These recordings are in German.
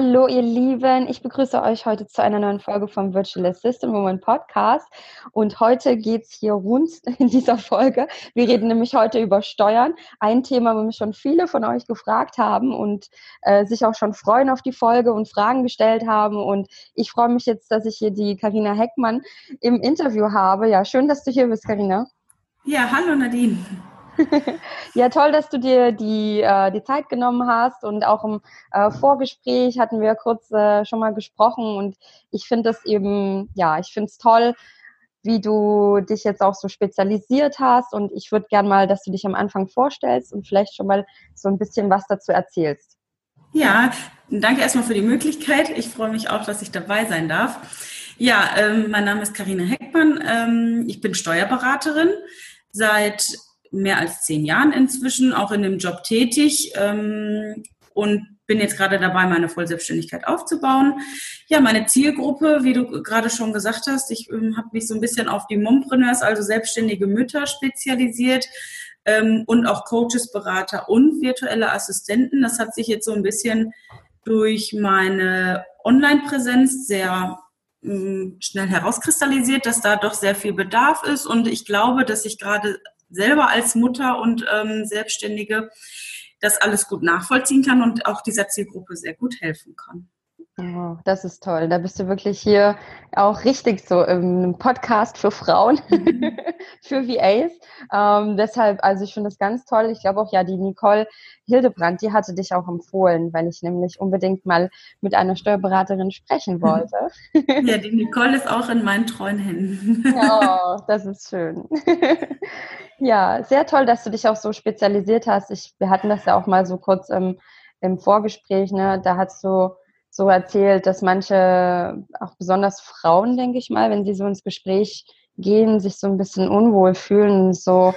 Hallo, ihr Lieben. Ich begrüße euch heute zu einer neuen Folge vom Virtual Assistant Woman Podcast. Und heute geht es hier rund in dieser Folge. Wir reden nämlich heute über Steuern. Ein Thema, wo mich schon viele von euch gefragt haben und äh, sich auch schon freuen auf die Folge und Fragen gestellt haben. Und ich freue mich jetzt, dass ich hier die Karina Heckmann im Interview habe. Ja, schön, dass du hier bist, Karina. Ja, hallo Nadine. ja, toll, dass du dir die, äh, die Zeit genommen hast und auch im äh, Vorgespräch hatten wir kurz äh, schon mal gesprochen und ich finde das eben, ja, ich finde es toll, wie du dich jetzt auch so spezialisiert hast und ich würde gern mal, dass du dich am Anfang vorstellst und vielleicht schon mal so ein bisschen was dazu erzählst. Ja, danke erstmal für die Möglichkeit. Ich freue mich auch, dass ich dabei sein darf. Ja, ähm, mein Name ist Karina Heckmann. Ähm, ich bin Steuerberaterin seit mehr als zehn Jahren inzwischen auch in dem Job tätig ähm, und bin jetzt gerade dabei, meine Vollselbstständigkeit aufzubauen. Ja, meine Zielgruppe, wie du gerade schon gesagt hast, ich ähm, habe mich so ein bisschen auf die Mompreneurs, also selbstständige Mütter spezialisiert ähm, und auch Coaches, Berater und virtuelle Assistenten. Das hat sich jetzt so ein bisschen durch meine Online-Präsenz sehr ähm, schnell herauskristallisiert, dass da doch sehr viel Bedarf ist und ich glaube, dass ich gerade selber als Mutter und ähm, Selbstständige das alles gut nachvollziehen kann und auch dieser Zielgruppe sehr gut helfen kann. Oh, das ist toll. Da bist du wirklich hier auch richtig so im Podcast für Frauen, mhm. für VAs. Ähm, deshalb, also ich finde das ganz toll. Ich glaube auch, ja, die Nicole Hildebrand, die hatte dich auch empfohlen, weil ich nämlich unbedingt mal mit einer Steuerberaterin sprechen wollte. Ja, die Nicole ist auch in meinen treuen Händen. Oh, das ist schön. Ja, sehr toll, dass du dich auch so spezialisiert hast. Ich, wir hatten das ja auch mal so kurz im, im Vorgespräch, ne? Da hast du so erzählt, dass manche, auch besonders Frauen, denke ich mal, wenn sie so ins Gespräch gehen, sich so ein bisschen unwohl fühlen. So,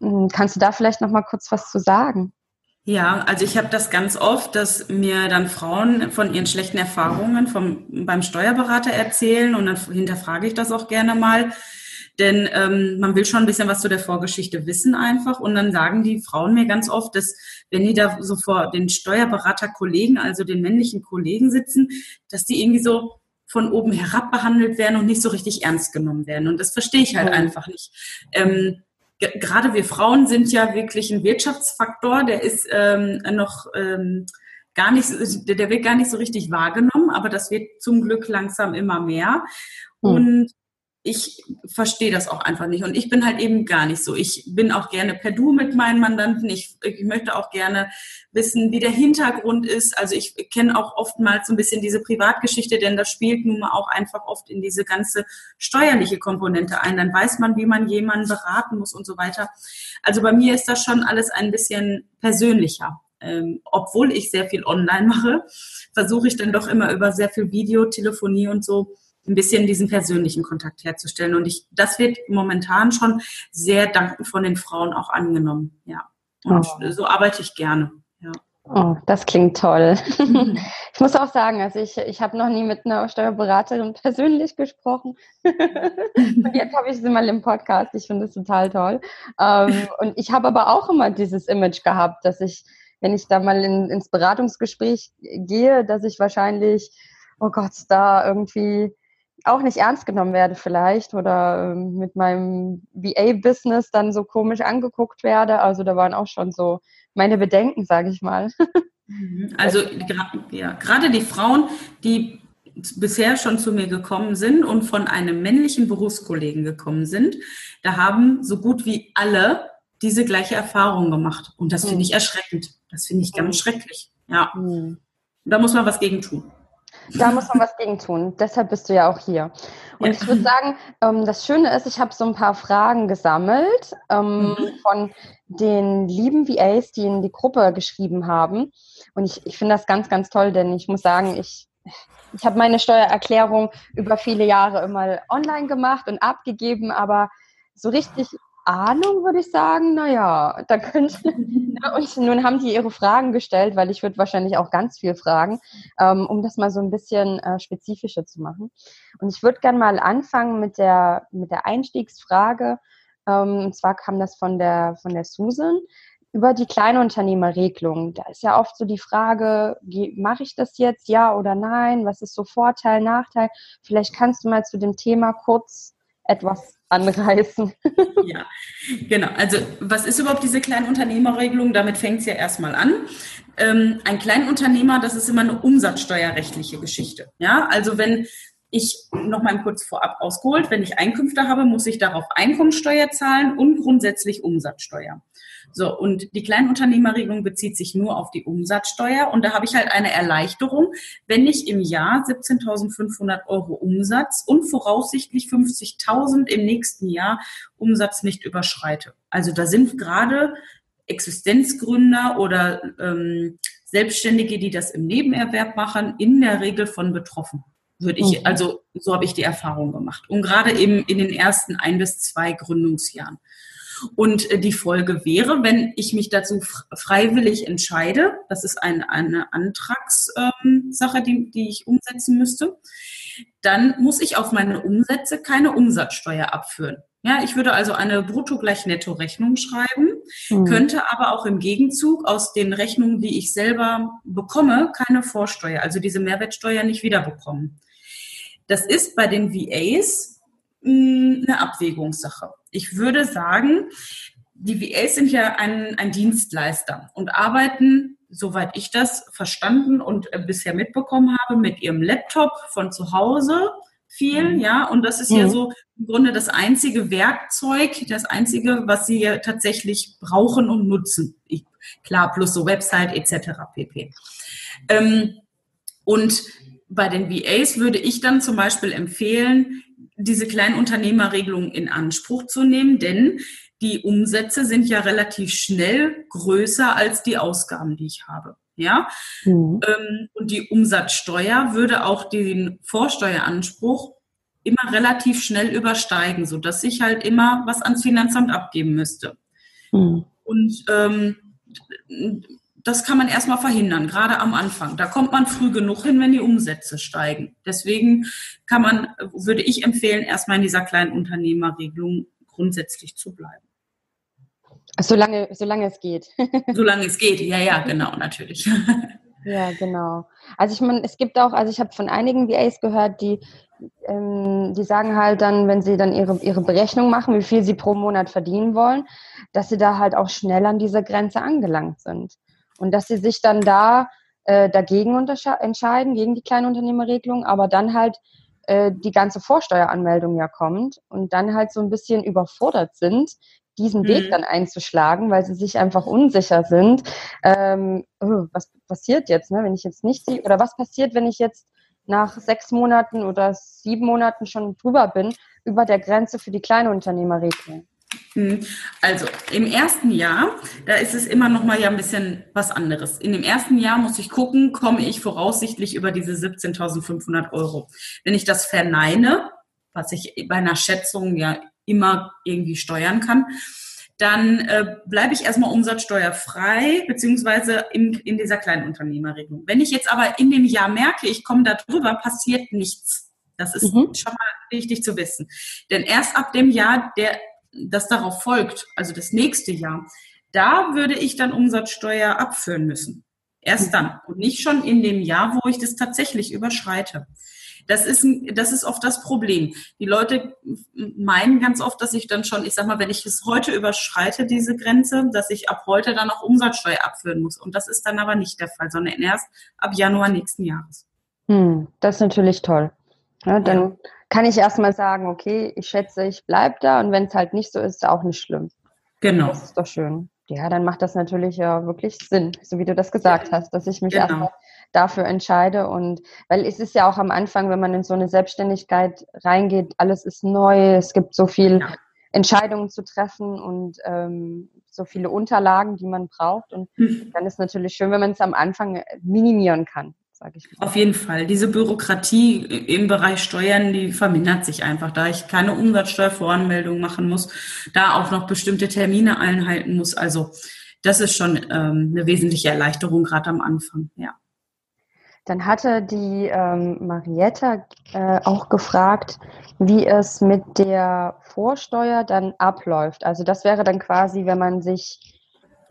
hm, kannst du da vielleicht noch mal kurz was zu sagen? Ja, also ich habe das ganz oft, dass mir dann Frauen von ihren schlechten Erfahrungen vom, beim Steuerberater erzählen und dann hinterfrage ich das auch gerne mal. Denn ähm, man will schon ein bisschen was zu der Vorgeschichte wissen einfach. Und dann sagen die Frauen mir ganz oft, dass wenn die da so vor den Steuerberaterkollegen, also den männlichen Kollegen sitzen, dass die irgendwie so von oben herab behandelt werden und nicht so richtig ernst genommen werden. Und das verstehe ich halt oh. einfach nicht. Ähm, gerade wir Frauen sind ja wirklich ein Wirtschaftsfaktor, der ist ähm, noch ähm, gar nicht, der wird gar nicht so richtig wahrgenommen, aber das wird zum Glück langsam immer mehr. Hm. Und ich verstehe das auch einfach nicht. Und ich bin halt eben gar nicht so. Ich bin auch gerne per Du mit meinen Mandanten. Ich, ich möchte auch gerne wissen, wie der Hintergrund ist. Also ich kenne auch oftmals so ein bisschen diese Privatgeschichte, denn das spielt nun mal auch einfach oft in diese ganze steuerliche Komponente ein. Dann weiß man, wie man jemanden beraten muss und so weiter. Also bei mir ist das schon alles ein bisschen persönlicher. Ähm, obwohl ich sehr viel online mache, versuche ich dann doch immer über sehr viel Video, Telefonie und so ein bisschen diesen persönlichen Kontakt herzustellen. Und ich, das wird momentan schon sehr dankend von den Frauen auch angenommen. Ja. Und oh. so arbeite ich gerne. Ja. Oh, das klingt toll. Mhm. Ich muss auch sagen, also ich, ich habe noch nie mit einer Steuerberaterin persönlich gesprochen. und jetzt habe ich sie mal im Podcast. Ich finde es total toll. Ähm, und ich habe aber auch immer dieses Image gehabt, dass ich, wenn ich da mal in, ins Beratungsgespräch gehe, dass ich wahrscheinlich, oh Gott, da irgendwie auch nicht ernst genommen werde vielleicht oder ähm, mit meinem VA-Business dann so komisch angeguckt werde. Also da waren auch schon so meine Bedenken, sage ich mal. Mhm. Also ja, gerade die Frauen, die bisher schon zu mir gekommen sind und von einem männlichen Berufskollegen gekommen sind, da haben so gut wie alle diese gleiche Erfahrung gemacht. Und das finde mhm. ich erschreckend. Das finde ich ganz mhm. schrecklich. Ja. Mhm. Da muss man was gegen tun. Da muss man was gegen tun. Deshalb bist du ja auch hier. Und ja. ich würde sagen, ähm, das Schöne ist, ich habe so ein paar Fragen gesammelt ähm, mhm. von den lieben VAs, die in die Gruppe geschrieben haben. Und ich, ich finde das ganz, ganz toll, denn ich muss sagen, ich, ich habe meine Steuererklärung über viele Jahre immer online gemacht und abgegeben, aber so richtig Ahnung, würde ich sagen, naja, da könnte. und nun haben die ihre Fragen gestellt, weil ich würde wahrscheinlich auch ganz viel fragen, ähm, um das mal so ein bisschen äh, spezifischer zu machen. Und ich würde gerne mal anfangen mit der, mit der Einstiegsfrage. Ähm, und zwar kam das von der, von der Susan über die Kleinunternehmerregelung. Da ist ja oft so die Frage, mache ich das jetzt, ja oder nein? Was ist so Vorteil, Nachteil? Vielleicht kannst du mal zu dem Thema kurz etwas anreißen. ja, genau. Also was ist überhaupt diese Kleinunternehmerregelung? Damit fängt es ja erstmal an. Ähm, ein Kleinunternehmer, das ist immer eine umsatzsteuerrechtliche Geschichte. Ja, also wenn ich noch mal kurz vorab ausgeholt, wenn ich Einkünfte habe, muss ich darauf Einkommensteuer zahlen und grundsätzlich Umsatzsteuer. So, und die Kleinunternehmerregelung bezieht sich nur auf die Umsatzsteuer. Und da habe ich halt eine Erleichterung, wenn ich im Jahr 17.500 Euro Umsatz und voraussichtlich 50.000 im nächsten Jahr Umsatz nicht überschreite. Also da sind gerade Existenzgründer oder ähm, Selbstständige, die das im Nebenerwerb machen, in der Regel von betroffen. Würde ich, also so habe ich die Erfahrung gemacht. Und gerade eben in den ersten ein bis zwei Gründungsjahren. Und äh, die Folge wäre, wenn ich mich dazu freiwillig entscheide, das ist ein, eine Antragssache, ähm, die, die ich umsetzen müsste, dann muss ich auf meine Umsätze keine Umsatzsteuer abführen. Ja, ich würde also eine Brutto gleich Netto-Rechnung schreiben, mhm. könnte aber auch im Gegenzug aus den Rechnungen, die ich selber bekomme, keine Vorsteuer, also diese Mehrwertsteuer nicht wiederbekommen. Das ist bei den VAs mh, hm, eine Abwägungssache ich würde sagen, die VAs sind ja ein, ein Dienstleister und arbeiten, soweit ich das verstanden und äh, bisher mitbekommen habe, mit ihrem Laptop von zu Hause viel, mhm. ja, und das ist mhm. ja so im Grunde das einzige Werkzeug, das einzige, was sie ja tatsächlich brauchen und nutzen. Ich, klar, plus so Website etc. pp. Ähm, und bei den VAs würde ich dann zum Beispiel empfehlen, diese Kleinunternehmerregelung in Anspruch zu nehmen, denn die Umsätze sind ja relativ schnell größer als die Ausgaben, die ich habe. Ja, mhm. Ähm, und die Umsatzsteuer würde auch den Vorsteueranspruch immer relativ schnell übersteigen, so dass ich halt immer was ans Finanzamt abgeben müsste. Mhm. Und ähm, das kann man erstmal verhindern, gerade am Anfang. Da kommt man früh genug hin, wenn die Umsätze steigen. Deswegen kann man, würde ich empfehlen, erstmal in dieser kleinen Unternehmerregelung grundsätzlich zu bleiben. Solange, solange es geht. solange es geht, ja, ja, genau, natürlich. Ja, genau. Also ich meine, es gibt auch, also ich habe von einigen VAs gehört, die, ähm, die sagen halt dann, wenn sie dann ihre, ihre Berechnung machen, wie viel sie pro Monat verdienen wollen, dass sie da halt auch schnell an dieser Grenze angelangt sind. Und dass sie sich dann da äh, dagegen entscheiden, gegen die Kleinunternehmerregelung, aber dann halt äh, die ganze Vorsteueranmeldung ja kommt und dann halt so ein bisschen überfordert sind, diesen mhm. Weg dann einzuschlagen, weil sie sich einfach unsicher sind. Ähm, oh, was passiert jetzt, ne, wenn ich jetzt nicht sehe, oder was passiert, wenn ich jetzt nach sechs Monaten oder sieben Monaten schon drüber bin, über der Grenze für die Kleinunternehmerregelung? Hm. Also im ersten Jahr, da ist es immer noch mal ja ein bisschen was anderes. In dem ersten Jahr muss ich gucken, komme ich voraussichtlich über diese 17.500 Euro. Wenn ich das verneine, was ich bei einer Schätzung ja immer irgendwie steuern kann, dann äh, bleibe ich erstmal umsatzsteuerfrei, beziehungsweise in, in dieser Kleinunternehmerregelung. Wenn ich jetzt aber in dem Jahr merke, ich komme da drüber, passiert nichts. Das ist mhm. schon mal wichtig zu wissen. Denn erst ab dem Jahr der das darauf folgt, also das nächste Jahr, da würde ich dann Umsatzsteuer abführen müssen. Erst dann und nicht schon in dem Jahr, wo ich das tatsächlich überschreite. Das ist, das ist oft das Problem. Die Leute meinen ganz oft, dass ich dann schon, ich sag mal, wenn ich es heute überschreite, diese Grenze, dass ich ab heute dann auch Umsatzsteuer abführen muss. Und das ist dann aber nicht der Fall, sondern erst ab Januar nächsten Jahres. Hm, das ist natürlich toll. Ja, dann ja kann ich erstmal sagen, okay, ich schätze, ich bleibe da und wenn es halt nicht so ist, ist auch nicht schlimm. Genau. Das ist doch schön. ja, dann macht das natürlich ja wirklich Sinn, so wie du das gesagt hast, dass ich mich genau. erstmal dafür entscheide. Und weil es ist ja auch am Anfang, wenn man in so eine Selbstständigkeit reingeht, alles ist neu, es gibt so viel ja. Entscheidungen zu treffen und ähm, so viele Unterlagen, die man braucht. Und mhm. dann ist natürlich schön, wenn man es am Anfang minimieren kann. Sag ich mal. Auf jeden Fall. Diese Bürokratie im Bereich Steuern, die vermindert sich einfach, da ich keine Umsatzsteuervoranmeldung machen muss, da auch noch bestimmte Termine einhalten muss. Also das ist schon ähm, eine wesentliche Erleichterung gerade am Anfang, ja. Dann hatte die ähm, Marietta äh, auch gefragt, wie es mit der Vorsteuer dann abläuft. Also das wäre dann quasi, wenn man sich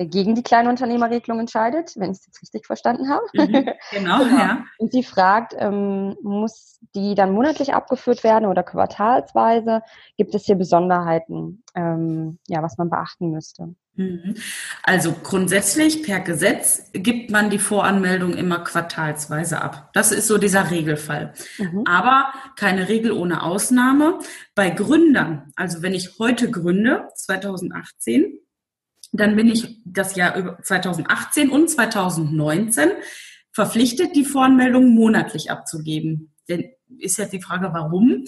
gegen die Kleinunternehmerregelung entscheidet, wenn ich es jetzt richtig verstanden habe. Mhm, genau, genau, ja. Und sie fragt, ähm, muss die dann monatlich abgeführt werden oder quartalsweise? Gibt es hier Besonderheiten, ähm, ja, was man beachten müsste? Mhm. Also grundsätzlich per Gesetz gibt man die Voranmeldung immer quartalsweise ab. Das ist so dieser Regelfall. Mhm. Aber keine Regel ohne Ausnahme. Bei Gründern, also wenn ich heute gründe, 2018, dann bin ich das Jahr 2018 und 2019 verpflichtet, die Voranmeldung monatlich abzugeben. Denn ist ja die Frage, warum?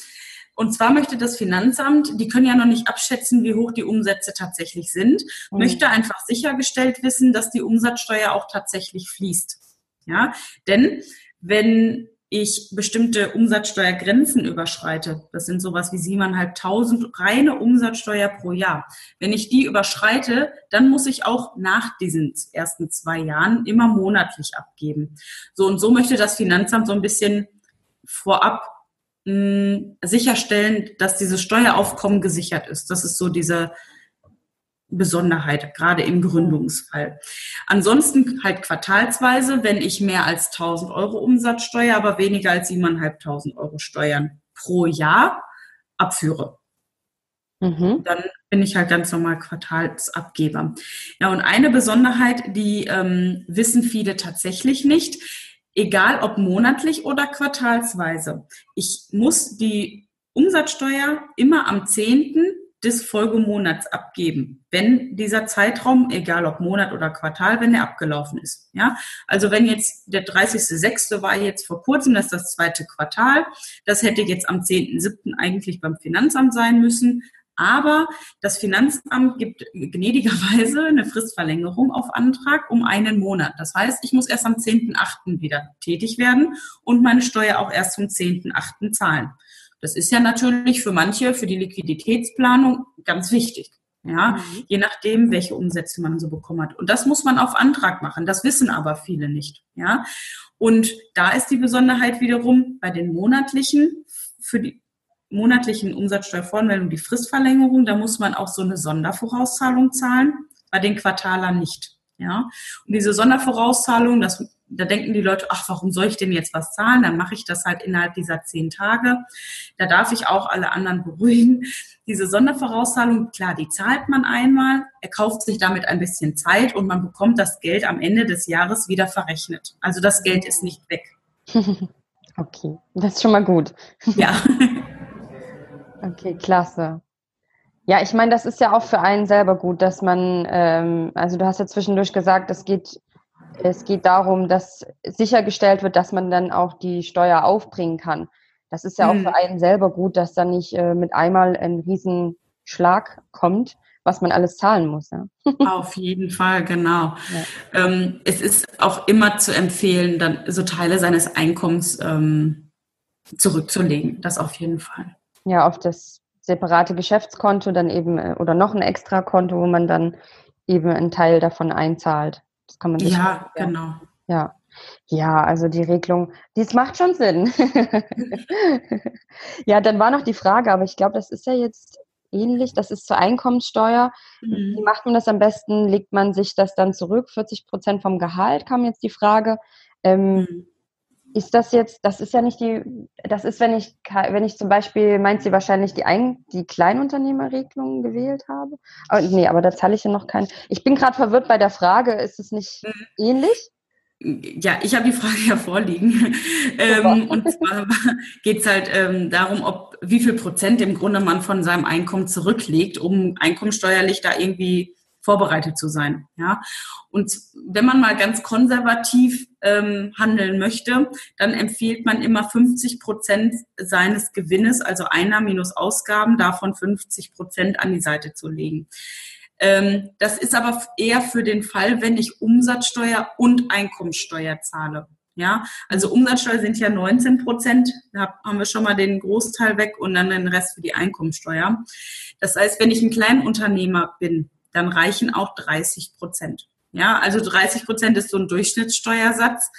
Und zwar möchte das Finanzamt, die können ja noch nicht abschätzen, wie hoch die Umsätze tatsächlich sind, mhm. möchte einfach sichergestellt wissen, dass die Umsatzsteuer auch tatsächlich fließt. Ja, denn wenn ich bestimmte Umsatzsteuergrenzen überschreite, das sind sowas wie 7.500 reine Umsatzsteuer pro Jahr. Wenn ich die überschreite, dann muss ich auch nach diesen ersten zwei Jahren immer monatlich abgeben. So und so möchte das Finanzamt so ein bisschen vorab mh, hm, sicherstellen, dass dieses Steueraufkommen gesichert ist. Das ist so diese Besonderheit, gerade im Gründungsfall. Ansonsten halt quartalsweise, wenn ich mehr als 1000 Euro Umsatzsteuer, aber weniger als 7.500 Euro Steuern pro Jahr abführe. Mhm. Dann bin ich halt ganz normal Quartalsabgeber. Ja, und eine Besonderheit, die ähm, wissen viele tatsächlich nicht, egal ob monatlich oder quartalsweise. Ich muss die Umsatzsteuer immer am 10 des Folgemonats abgeben, wenn dieser Zeitraum, egal ob Monat oder Quartal, wenn er abgelaufen ist. Ja, also wenn jetzt der 30.06. war jetzt vor kurzem, das ist das zweite Quartal, das hätte jetzt am 10.07. eigentlich beim Finanzamt sein müssen. Aber das Finanzamt gibt gnädigerweise eine Fristverlängerung auf Antrag um einen Monat. Das heißt, ich muss erst am 10.08. wieder tätig werden und meine Steuer auch erst zum 10.08. zahlen. Das ist ja natürlich für manche, für die Liquiditätsplanung ganz wichtig. Ja, mhm. je nachdem, welche Umsätze man so bekommen hat. Und das muss man auf Antrag machen. Das wissen aber viele nicht. Ja, und da ist die Besonderheit wiederum bei den monatlichen, für die monatlichen Umsatzsteuervoranmeldungen die Fristverlängerung, da muss man auch so eine Sondervorauszahlung zahlen, bei den Quartalern nicht. Ja, und diese Sondervorauszahlung, das da denken die Leute, ach, warum soll ich denn jetzt was zahlen? Dann mache ich das halt innerhalb dieser zehn Tage. Da darf ich auch alle anderen beruhigen. Diese Sondervorauszahlung, klar, die zahlt man einmal, er kauft sich damit ein bisschen Zeit und man bekommt das Geld am Ende des Jahres wieder verrechnet. Also das Geld ist nicht weg. Okay, das ist schon mal gut. Ja. Okay, klasse. Ja, ich meine, das ist ja auch für einen selber gut, dass man, ähm, also du hast ja zwischendurch gesagt, es geht es geht darum, dass sichergestellt wird, dass man dann auch die Steuer aufbringen kann. Das ist ja auch für mhm. einen selber gut, dass dann nicht äh, mit einmal ein Riesenschlag kommt, was man alles zahlen muss. Ja? Auf jeden Fall, genau. Ja. Ähm, es ist auch immer zu empfehlen, dann so Teile seines Einkommens ähm, zurückzulegen. Das auf jeden Fall. Ja, auf das separate Geschäftskonto dann eben äh, oder noch ein extra Konto, wo man dann eben einen Teil davon einzahlt. Das kann man Ja, ja. genau. Ja. Ja, also die Regelung, dies macht schon Sinn. ja, dann war noch die Frage, aber ich glaube, das ist ja jetzt ähnlich. Das ist zur Einkommenssteuer. Mhm. Wie macht man das am besten? Legt man sich das dann zurück? 40 Prozent vom Gehalt kam jetzt die Frage. Ähm, mhm. Ist das jetzt, das ist ja nicht die, das ist, wenn ich, wenn ich zum Beispiel, meint sie wahrscheinlich die, Ein die Kleinunternehmerregelung gewählt habe? Aber, nee, aber da zahle ich ja noch keinen. Ich bin gerade verwirrt bei der Frage, ist es nicht mhm. ähnlich? Ja, ich habe die Frage ja vorliegen. ähm, und zwar geht es halt ähm, darum, ob wie viel Prozent im Grunde man von seinem Einkommen zurücklegt, um einkommensteuerlich da irgendwie vorbereitet zu sein. Ja, und wenn man mal ganz konservativ ähm, handeln möchte, dann empfiehlt man immer 50 Prozent seines Gewinnes, also Einnahmen minus Ausgaben, davon 50 Prozent an die Seite zu legen. Ähm, das ist aber eher für den Fall, wenn ich Umsatzsteuer und Einkommensteuer zahle. Ja, also Umsatzsteuer sind ja 19 Prozent, da haben wir schon mal den Großteil weg und dann den Rest für die Einkommensteuer. Das heißt, wenn ich ein Kleinunternehmer bin, dann reichen auch 30 Prozent. Ja, also 30 Prozent ist so ein Durchschnittssteuersatz.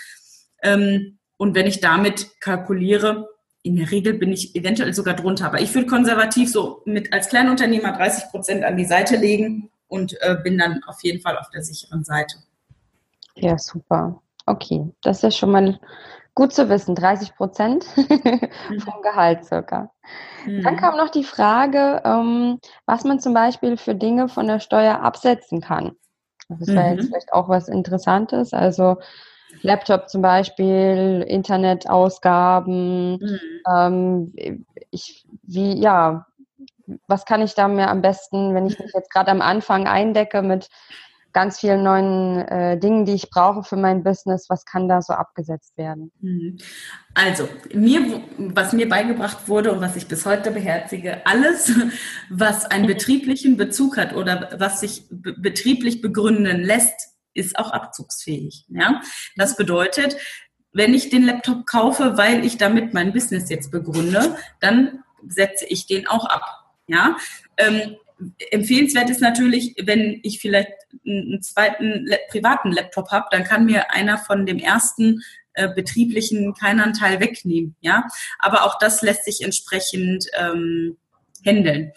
Ähm, und wenn ich damit kalkuliere, in der Regel bin ich eventuell sogar drunter. Aber ich würde konservativ so mit als Kleinunternehmer 30 Prozent an die Seite legen und äh, bin dann auf jeden Fall auf der sicheren Seite. Ja, super. Okay, das ist schon mal gut zu wissen. 30 Prozent mhm. vom Gehalt circa. Mhm. Dann kam noch die Frage, ähm, was man zum Beispiel für Dinge von der Steuer absetzen kann. Das wäre mhm. jetzt vielleicht auch was Interessantes. Also Laptop zum Beispiel, Internetausgaben. Mhm. Ähm, ich, wie, ja, was kann ich da mir am besten, wenn ich mich jetzt gerade am Anfang eindecke mit ganz vielen neuen äh, Dingen, die ich brauche für mein Business. Was kann da so abgesetzt werden? Mhm. Also, mir, was mir beigebracht wurde und was ich bis heute beherzige, alles, was einen betrieblichen Bezug hat oder was sich betrieblich begründen lässt, ist auch abzugsfähig. Ja? Das bedeutet, wenn ich den Laptop kaufe, weil ich damit mein Business jetzt begründe, dann setze ich den auch ab. Ja, ähm, empfehlenswert ist natürlich, wenn ich vielleicht einen zweiten privaten Laptop habe, dann kann mir einer von dem ersten äh, betrieblichen keinen Anteil wegnehmen. Ja, aber auch das lässt sich entsprechend ähm, handeln.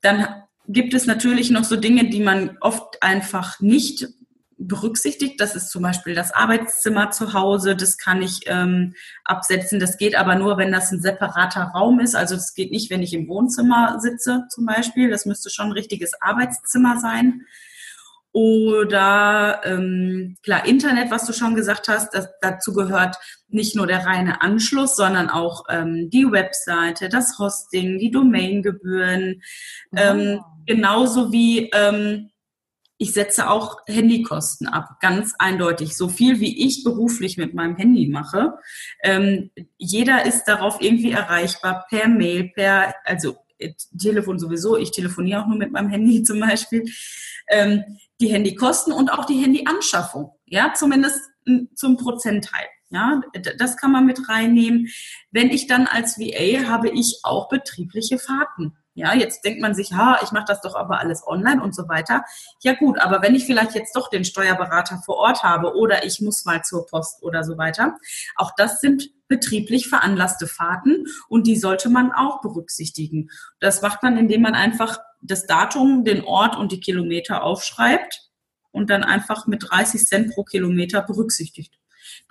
Dann gibt es natürlich noch so Dinge, die man oft einfach nicht berücksichtigt. Das ist zum Beispiel das Arbeitszimmer zu Hause. Das kann ich ähm, absetzen. Das geht aber nur, wenn das ein separater Raum ist. Also das geht nicht, wenn ich im Wohnzimmer sitze zum Beispiel. Das müsste schon ein richtiges Arbeitszimmer sein. Oder ähm, klar, Internet, was du schon gesagt hast, das, dazu gehört nicht nur der reine Anschluss, sondern auch ähm, die Webseite, das Hosting, die Domaingebühren, oh. ähm, genauso wie ähm, ich setze auch Handykosten ab, ganz eindeutig. So viel wie ich beruflich mit meinem Handy mache. Ähm, jeder ist darauf irgendwie erreichbar per Mail, per, also äh, Telefon sowieso. Ich telefoniere auch nur mit meinem Handy zum Beispiel. Ähm, die Handykosten und auch die Handyanschaffung. Ja, zumindest zum Prozentteil. Ja, das kann man mit reinnehmen. Wenn ich dann als VA habe ich auch betriebliche Fahrten. Ja, jetzt denkt man sich, ha, ich mache das doch aber alles online und so weiter. Ja gut, aber wenn ich vielleicht jetzt doch den Steuerberater vor Ort habe oder ich muss mal zur Post oder so weiter, auch das sind betrieblich veranlasste Fahrten und die sollte man auch berücksichtigen. Das macht man, indem man einfach das Datum, den Ort und die Kilometer aufschreibt und dann einfach mit 30 Cent pro Kilometer berücksichtigt.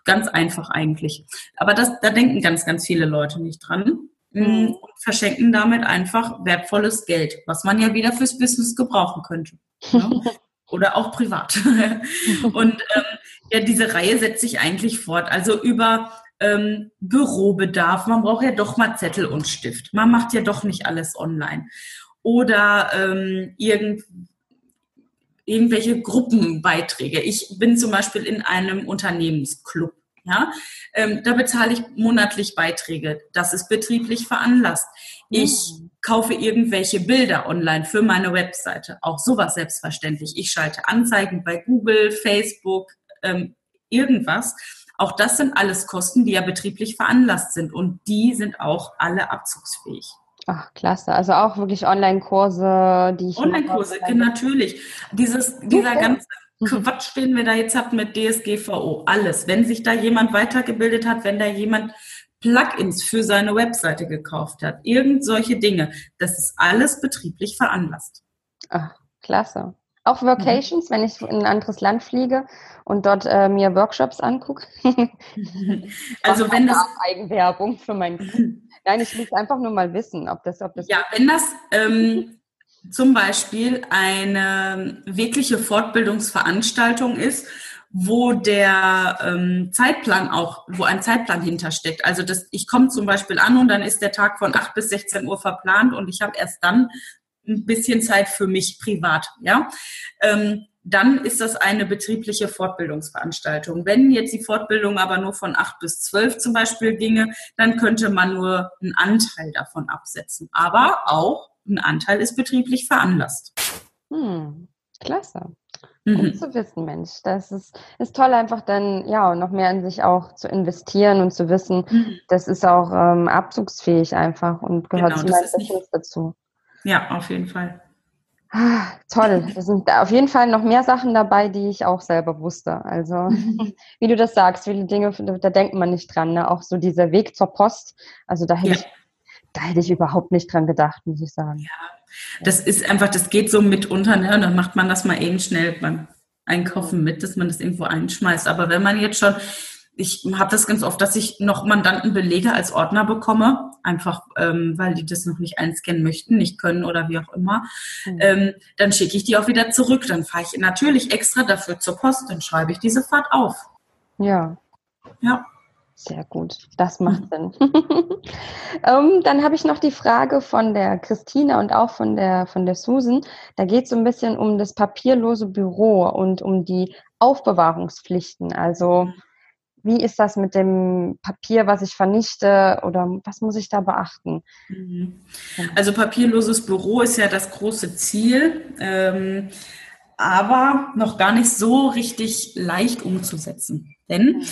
Ganz einfach eigentlich. Aber das, da denken ganz, ganz viele Leute nicht dran. Mhm. und verschenken damit einfach wertvolles Geld, was man ja wieder fürs Business gebrauchen könnte. Ja? Oder auch privat. und ähm, ja, diese Reihe setzt sich eigentlich fort. Also über ähm, Bürobedarf, man braucht ja doch mal Zettel und Stift. Man macht ja doch nicht alles online. Oder ähm, irgend, irgendwelche Gruppenbeiträge. Ich bin zum Beispiel in einem Unternehmensclub. Ja, ähm, da bezahle ich monatlich Beiträge. Das ist betrieblich veranlasst. Ich mhm. kaufe irgendwelche Bilder online für meine Webseite. Auch sowas selbstverständlich. Ich schalte Anzeigen bei Google, Facebook, ähm, irgendwas. Auch das sind alles Kosten, die ja betrieblich veranlasst sind und die sind auch alle abzugsfähig. Ach, klasse. Also auch wirklich Online-Kurse, die ich. Online-Kurse, natürlich. Dieses, dieser ganze Quatsch, den wir da jetzt hatten mit DSGVO, alles. Wenn sich da jemand weitergebildet hat, wenn da jemand Plugins für seine Webseite gekauft hat, irgend solche Dinge, das ist alles betrieblich veranlasst. Ach, klasse. Auch Vocations, mhm. wenn ich in ein anderes Land fliege und dort äh, mir Workshops angucke. also wenn das Eigenwerbung für meinen. Nein, ich will einfach nur mal wissen, ob das, ob das. Ja, wenn das ähm, zum Beispiel eine wirkliche Fortbildungsveranstaltung ist, wo der ähm, Zeitplan auch, wo ein Zeitplan hintersteckt. Also das, ich komme zum Beispiel an und dann ist der Tag von 8 bis 16 Uhr verplant und ich habe erst dann ein bisschen Zeit für mich privat, ja. Ähm, dann ist das eine betriebliche Fortbildungsveranstaltung. Wenn jetzt die Fortbildung aber nur von acht bis zwölf zum Beispiel ginge, dann könnte man nur einen Anteil davon absetzen. Aber auch ein Anteil ist betrieblich veranlasst. Hm, klasse. Mhm. Gut zu wissen, Mensch. Das ist, ist toll, einfach dann ja noch mehr in sich auch zu investieren und zu wissen, mhm. das ist auch ähm, abzugsfähig einfach und gehört genau, zu meinem Business dazu. Ja, auf jeden Fall. Ah, toll. Es sind auf jeden Fall noch mehr Sachen dabei, die ich auch selber wusste. Also, wie du das sagst, viele Dinge, da denkt man nicht dran. Ne? Auch so dieser Weg zur Post. Also da hätte ja. ich, da hätte ich überhaupt nicht dran gedacht, muss ich sagen. Ja, das ist einfach, das geht so mitunter, ne? Und dann macht man das mal eben schnell beim Einkaufen mit, dass man das irgendwo einschmeißt. Aber wenn man jetzt schon ich habe das ganz oft, dass ich noch Mandantenbelege als Ordner bekomme, einfach ähm, weil die das noch nicht einscannen möchten, nicht können oder wie auch immer. Mhm. Ähm, dann schicke ich die auch wieder zurück. Dann fahre ich natürlich extra dafür zur Post, dann schreibe ich diese Fahrt auf. Ja. Ja. Sehr gut, das macht Sinn. ähm, dann habe ich noch die Frage von der Christina und auch von der, von der Susan. Da geht es so ein bisschen um das papierlose Büro und um die Aufbewahrungspflichten. Also wie ist das mit dem Papier, was ich vernichte oder was muss ich da beachten? Mhm. Also papierloses Büro ist ja das große Ziel, ähm, aber noch gar nicht so richtig leicht umzusetzen. Denn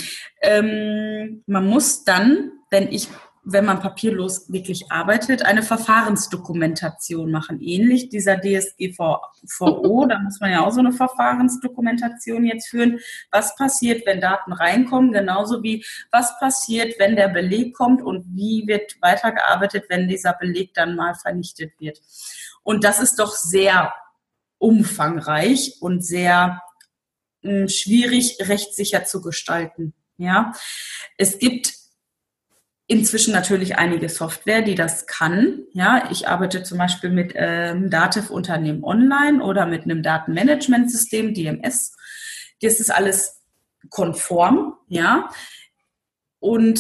ähm, man muss dann, wenn ich wenn man papierlos wirklich arbeitet, eine Verfahrensdokumentation machen. Ähnlich dieser DSGVO, da muss man ja auch so eine Verfahrensdokumentation jetzt führen. Was passiert, wenn Daten reinkommen, genauso wie was passiert, wenn der Beleg kommt und wie wird weitergearbeitet, wenn dieser Beleg dann mal vernichtet wird. Und das ist doch sehr umfangreich und sehr hm, schwierig rechtssicher zu gestalten. Ja, es gibt inzwischen natürlich einige Software, die das kann. Ja, ich arbeite zum Beispiel mit ähm, Dativ Unternehmen Online oder mit einem Datenmanagementsystem, DMS. Das ist alles konform, ja. Und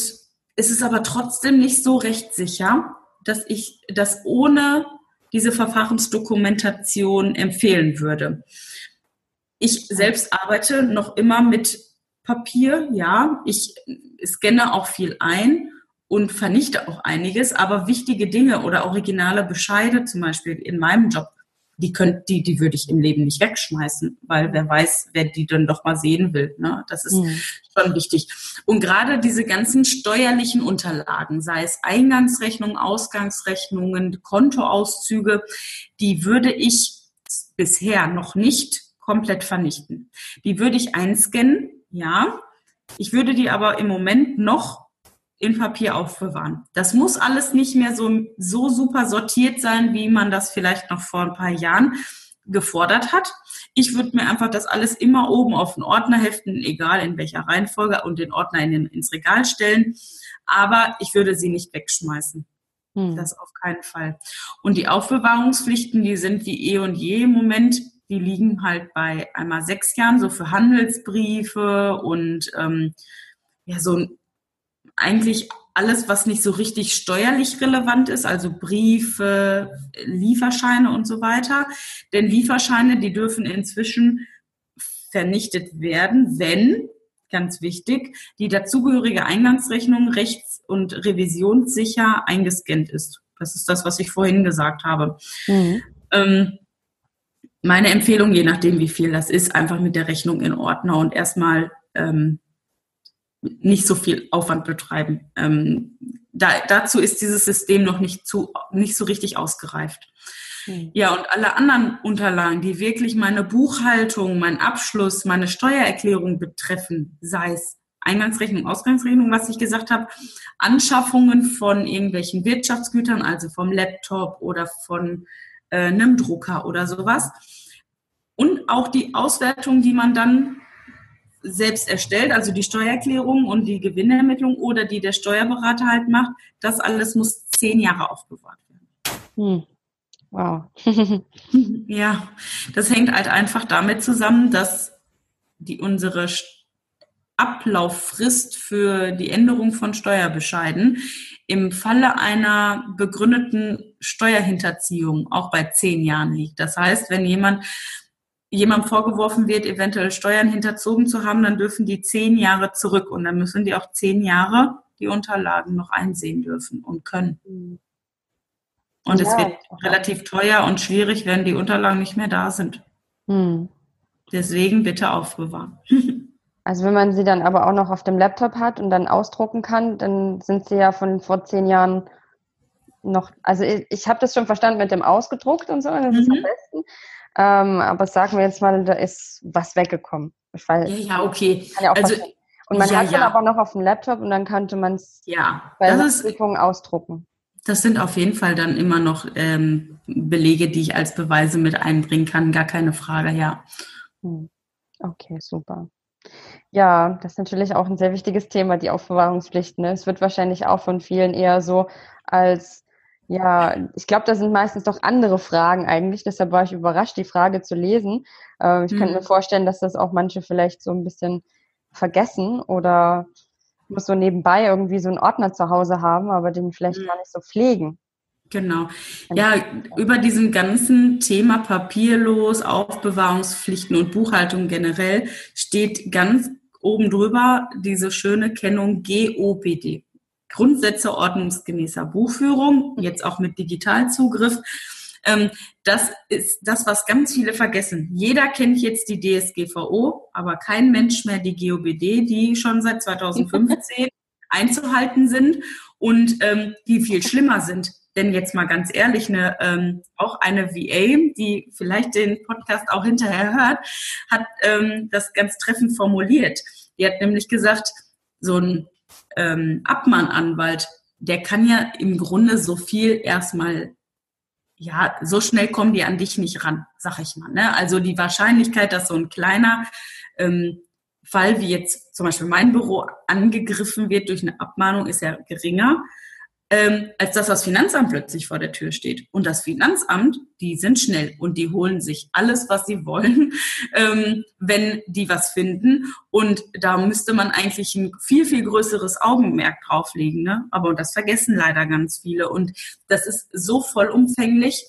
es ist aber trotzdem nicht so rechtssicher, dass ich das ohne diese Verfahrensdokumentation empfehlen würde. Ich selbst arbeite noch immer mit Papier, ja. Ich scanne auch viel ein und vernichte auch einiges, aber wichtige Dinge oder originale Bescheide, zum Beispiel in meinem Job, die könnt, die, die würde ich im Leben nicht wegschmeißen, weil wer weiß, wer die dann doch mal sehen will. Ne? Das ist mhm. schon wichtig. Und gerade diese ganzen steuerlichen Unterlagen, sei es Eingangsrechnungen, Ausgangsrechnungen, Kontoauszüge, die würde ich bisher noch nicht komplett vernichten. Die würde ich einscannen, ja. Ich würde die aber im Moment noch in Papier aufbewahren. Das muss alles nicht mehr so, so super sortiert sein, wie man das vielleicht noch vor ein paar Jahren gefordert hat. Ich würde mir einfach das alles immer oben auf den Ordner heften, egal in welcher Reihenfolge, und den Ordner in den, ins Regal stellen. Aber ich würde sie nicht wegschmeißen. Hm. Das auf keinen Fall. Und die Aufbewahrungspflichten, die sind wie eh und je im Moment. Die liegen halt bei einmal sechs Jahren, so für Handelsbriefe und ähm, ja, so ein eigentlich alles, was nicht so richtig steuerlich relevant ist, also Briefe, Lieferscheine und so weiter. Denn Lieferscheine, die dürfen inzwischen vernichtet werden, wenn, ganz wichtig, die dazugehörige Eingangsrechnung rechts- und revisionssicher eingescannt ist. Das ist das, was ich vorhin gesagt habe. Mhm. Ähm, meine Empfehlung, je nachdem, wie viel das ist, einfach mit der Rechnung in Ordner und erstmal ähm, nicht so viel Aufwand betreiben. Ähm, da, dazu ist dieses System noch nicht, zu, nicht so richtig ausgereift. Hm. Ja, und alle anderen Unterlagen, die wirklich meine Buchhaltung, meinen Abschluss, meine Steuererklärung betreffen, sei es Eingangsrechnung, Ausgangsrechnung, was ich gesagt habe, Anschaffungen von irgendwelchen Wirtschaftsgütern, also vom Laptop oder von äh, einem Drucker oder sowas. Und auch die Auswertung, die man dann selbst erstellt, also die Steuererklärung und die Gewinnermittlung oder die der Steuerberater halt macht, das alles muss zehn Jahre aufbewahrt werden. Hm. Wow. ja, das hängt halt einfach damit zusammen, dass die unsere Ablauffrist für die Änderung von Steuerbescheiden im Falle einer begründeten Steuerhinterziehung auch bei zehn Jahren liegt. Das heißt, wenn jemand jemandem vorgeworfen wird, eventuell Steuern hinterzogen zu haben, dann dürfen die zehn Jahre zurück und dann müssen die auch zehn Jahre die Unterlagen noch einsehen dürfen und können. Und ja, es wird relativ teuer und schwierig, wenn die Unterlagen nicht mehr da sind. Mhm. Deswegen bitte aufbewahren. Also wenn man sie dann aber auch noch auf dem Laptop hat und dann ausdrucken kann, dann sind sie ja von vor zehn Jahren noch, also ich, ich habe das schon verstanden mit dem ausgedruckt und so, das mhm. ist am mhm. besten. Ähm, aber sagen wir jetzt mal, da ist was weggekommen. Ich weiß, ja, ja, okay. Ja also, und man ja, hat es ja. aber noch auf dem Laptop und dann könnte man es ja, bei der Prüfung ausdrucken. Das sind auf jeden Fall dann immer noch ähm, Belege, die ich als Beweise mit einbringen kann, gar keine Frage, ja. Hm. Okay, super. Ja, das ist natürlich auch ein sehr wichtiges Thema, die Aufbewahrungspflicht. Ne? Es wird wahrscheinlich auch von vielen eher so als, ja, ich glaube, da sind meistens doch andere Fragen eigentlich. Deshalb war ich überrascht, die Frage zu lesen. Äh, ich mhm. könnte mir vorstellen, dass das auch manche vielleicht so ein bisschen vergessen oder muss so nebenbei irgendwie so einen Ordner zu Hause haben, aber den vielleicht mhm. gar nicht so pflegen. Genau. Ja, über diesem ganzen Thema papierlos, Aufbewahrungspflichten und Buchhaltung generell steht ganz oben drüber diese schöne Kennung GOBD. Grundsätze ordnungsgemäßer Buchführung, jetzt auch mit Digitalzugriff. Ähm, das ist das, was ganz viele vergessen. Jeder kennt jetzt die DSGVO, aber kein Mensch mehr die GOBD, die schon seit 2015 einzuhalten sind und ähm, die viel schlimmer sind. Denn jetzt mal ganz ehrlich, eine, ähm, auch eine VA, die vielleicht den Podcast auch hinterher hört, hat ähm, das ganz treffend formuliert. Die hat nämlich gesagt, so ein ähm, Abmahnanwalt, der kann ja im Grunde so viel erstmal ja, so schnell kommen die an dich nicht ran, sag ich mal. Ne? Also die Wahrscheinlichkeit, dass so ein kleiner ähm, Fall wie jetzt zum Beispiel mein Büro angegriffen wird durch eine Abmahnung, ist ja geringer ähm, als dass das Finanzamt plötzlich vor der Tür steht. Und das Finanzamt, die sind schnell und die holen sich alles, was sie wollen, ähm, wenn die was finden. Und da müsste man eigentlich ein viel, viel größeres Augenmerk drauflegen. Ne? Aber das vergessen leider ganz viele. Und das ist so vollumfänglich,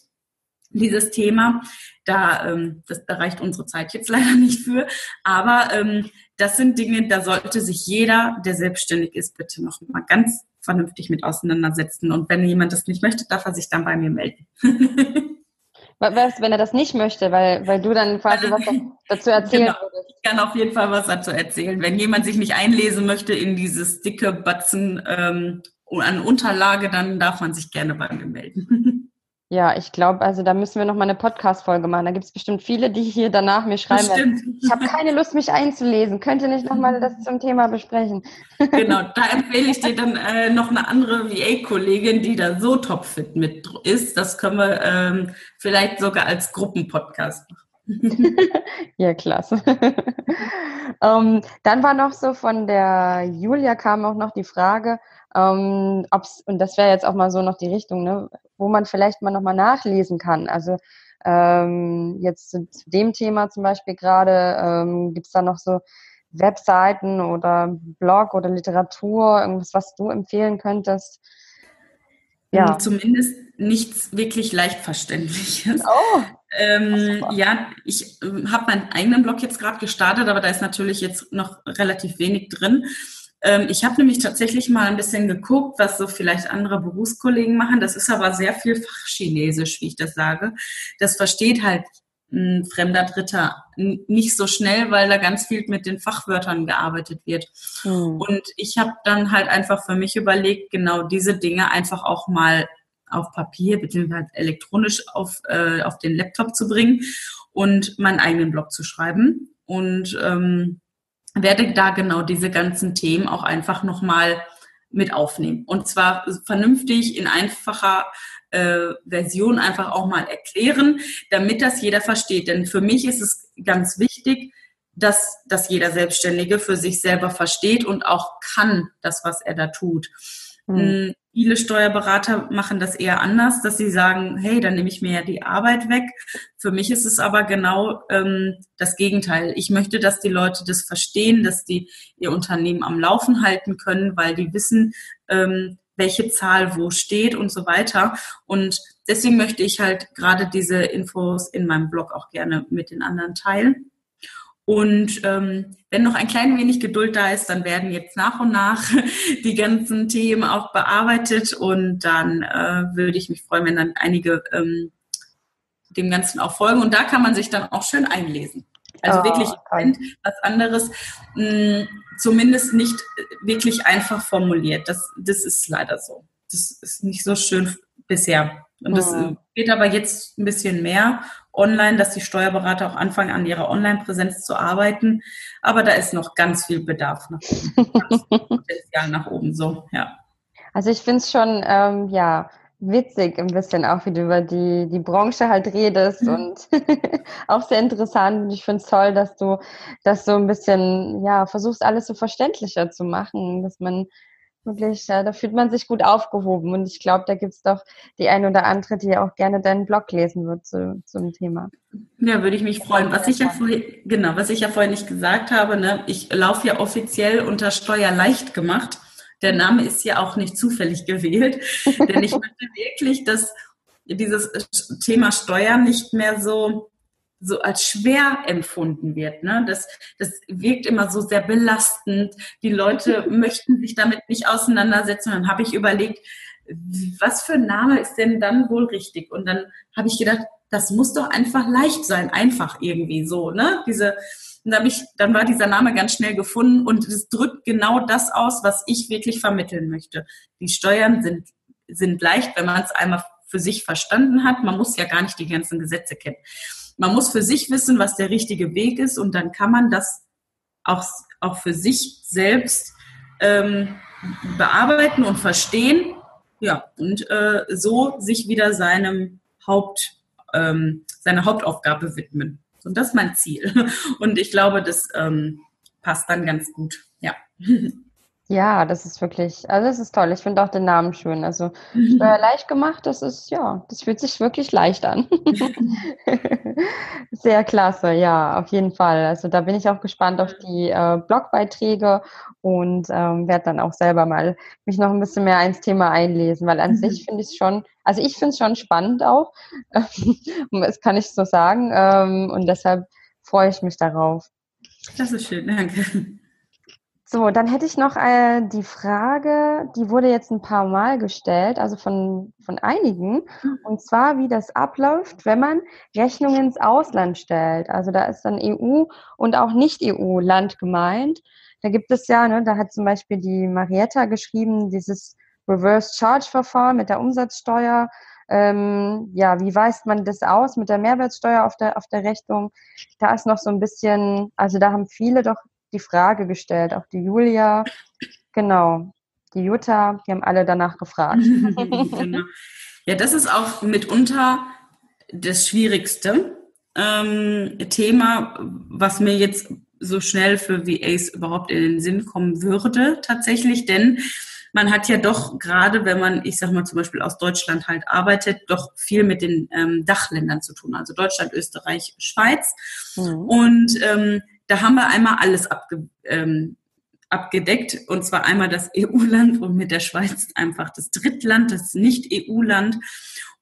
dieses Thema. Da, ähm, das, da reicht unsere Zeit jetzt leider nicht für. Aber ähm, das sind Dinge, da sollte sich jeder, der selbstständig ist, bitte noch mal ganz vernünftig mit auseinandersetzen. Und wenn jemand das nicht möchte, darf er sich dann bei mir melden. Was, wenn er das nicht möchte, weil, weil du dann quasi was dazu erzählen genau. würdest? Ich kann auf jeden Fall was dazu erzählen. Wenn jemand sich nicht einlesen möchte in dieses dicke Batzen ähm, an Unterlage, dann darf man sich gerne bei mir melden. Ja, ich glaube, also da müssen wir noch mal eine Podcast-Folge machen. Da gibt es bestimmt viele, die hier danach mir schreiben werden. Ich habe keine Lust, mich einzulesen. Könnte nicht noch mal das zum Thema besprechen. Genau, da empfehle ich dir dann äh, noch eine andere VA-Kollegin, die da so topfit mit ist. Das können wir ähm, vielleicht sogar als Gruppenpodcast machen. ja, klasse. ähm, dann war noch so von der Julia kam auch noch die Frage, ähm, ob's, und das wäre jetzt auch mal so noch die Richtung, ne, wo man vielleicht mal nochmal nachlesen kann. Also ähm, jetzt zu, zu, dem Thema zum Beispiel gerade, ähm, gibt es da noch so Webseiten oder Blog oder Literatur, irgendwas, was du empfehlen könntest? Ja. Zumindest nichts wirklich leicht verständliches. Oh. Ähm, ja, ich äh, habe meinen eigenen Blog jetzt gerade gestartet, aber da ist natürlich jetzt noch relativ wenig drin. Ähm, ich habe nämlich tatsächlich mal ein bisschen geguckt, was so vielleicht andere Berufskollegen machen. Das ist aber sehr viel Fachchinesisch, wie ich das sage. Das versteht halt ein fremder Dritter nicht so schnell, weil da ganz viel mit den Fachwörtern gearbeitet wird. Mhm. Und ich habe dann halt einfach für mich überlegt, genau diese Dinge einfach auch mal auf Papier beziehungsweise elektronisch auf, äh, auf den Laptop zu bringen und meinen eigenen Blog zu schreiben. Und ähm, werde da genau diese ganzen Themen auch einfach nochmal mit aufnehmen. Und zwar vernünftig in einfacher äh, Version einfach auch mal erklären, damit das jeder versteht. Denn für mich ist es ganz wichtig, dass, dass jeder Selbstständige für sich selber versteht und auch kann das, was er da tut. Mhm. Viele Steuerberater machen das eher anders, dass sie sagen, hey, dann nehme ich mir ja die Arbeit weg. Für mich ist es aber genau ähm, das Gegenteil. Ich möchte, dass die Leute das verstehen, dass die ihr Unternehmen am Laufen halten können, weil die wissen, ähm, welche Zahl wo steht und so weiter. Und deswegen möchte ich halt gerade diese Infos in meinem Blog auch gerne mit den anderen teilen. Und ähm, wenn noch ein klein wenig Geduld da ist, dann werden jetzt nach und nach die ganzen Themen auch bearbeitet und dann äh, würde ich mich freuen, wenn dann einige ähm, dem Ganzen auch folgen. Und da kann man sich dann auch schön einlesen. Also oh, wirklich was anderes, mh, hm, zumindest nicht wirklich einfach formuliert. Das, das ist leider so. Das ist nicht so schön bisher. Und das oh. geht aber jetzt ein bisschen mehr online, dass die Steuerberater auch anfangen, an ihrer Online-Präsenz zu arbeiten. Aber da ist noch ganz viel Bedarf nach oben. Potenzial nach oben, so, ja. Also ich finde es schon, ähm, ja, witzig ein bisschen auch, wie du über die, die Branche halt redest mhm. und auch sehr interessant. Und ich finde es toll, dass du das so ein bisschen, ja, versuchst, alles so verständlicher zu machen, dass man wirklich, ja, da fühlt man sich gut aufgehoben. Und ich glaube, da gibt es doch die ein oder andere, die auch gerne deinen Blog lesen wird zu, zum Thema. Ja, würde ich mich freuen. Was ich ja vorhin, genau, was ich ja vorhin nicht gesagt habe, ne, ich laufe ja offiziell unter Steuer leicht gemacht. Der Name ist ja auch nicht zufällig gewählt, denn ich möchte wirklich, dass dieses Thema Steuern nicht mehr so so als schwer empfunden wird. Ne? Das, das wirkt immer so sehr belastend. Die Leute möchten sich damit nicht auseinandersetzen. Und dann habe ich überlegt, was für ein Name ist denn dann wohl richtig? Und dann habe ich gedacht, das muss doch einfach leicht sein, einfach irgendwie so, ne? Diese, und dann, ich, dann war dieser Name ganz schnell gefunden und es drückt genau das aus, was ich wirklich vermitteln möchte. Die Steuern sind, sind leicht, wenn man es einmal für sich verstanden hat. Man muss ja gar nicht die ganzen Gesetze kennen. Man muss für sich wissen, was der richtige Weg ist und dann kann man das auch, auch für sich selbst ähm, bearbeiten und verstehen. Ja, und äh, so sich wieder seinem Haupt, ähm, seiner Hauptaufgabe widmen. Und das ist mein Ziel. Und ich glaube, das ähm, passt dann ganz gut. Ja. Ja, das ist wirklich, also das ist toll. Ich finde auch den Namen schön. Also mhm. leicht gemacht, das ist, ja, das fühlt sich wirklich leicht an. Sehr klasse, ja, auf jeden Fall. Also da bin ich auch gespannt auf die äh, Blogbeiträge und ähm, werde dann auch selber mal mich noch ein bisschen mehr ins Thema einlesen, weil an mhm. sich finde ich es schon, also ich finde es schon spannend auch, das kann ich so sagen ähm, und deshalb freue ich mich darauf. Das ist schön, danke. So, dann hätte ich noch äh, die Frage, die wurde jetzt ein paar Mal gestellt, also von, von einigen, mhm. und zwar, wie das abläuft, wenn man Rechnungen ins Ausland stellt. Also da ist dann EU und auch Nicht-EU-Land gemeint. Da gibt es ja, ne, da hat zum Beispiel die Marietta geschrieben, dieses Reverse Charge-Verfahren mit der Umsatzsteuer. Ähm, ja, wie weist man das aus mit der Mehrwertsteuer auf der, auf der Rechnung? Da ist noch so ein bisschen, also da haben viele doch die Frage gestellt, auch die Julia, genau, die Jutta, die haben alle danach gefragt. genau. Ja, das ist auch mitunter das schwierigste ähm, Thema, was mir jetzt so schnell für VAs überhaupt in den Sinn kommen würde, tatsächlich, denn man hat ja doch gerade, wenn man, ich sag mal zum Beispiel aus Deutschland halt arbeitet, doch viel mit den ähm, Dachländern zu tun, also Deutschland, Österreich, Schweiz. Mhm. Und ähm, da haben wir einmal alles abge, ähm, abgedeckt und zwar einmal das EU-Land und mit der Schweiz einfach das Drittland, das Nicht-EU-Land.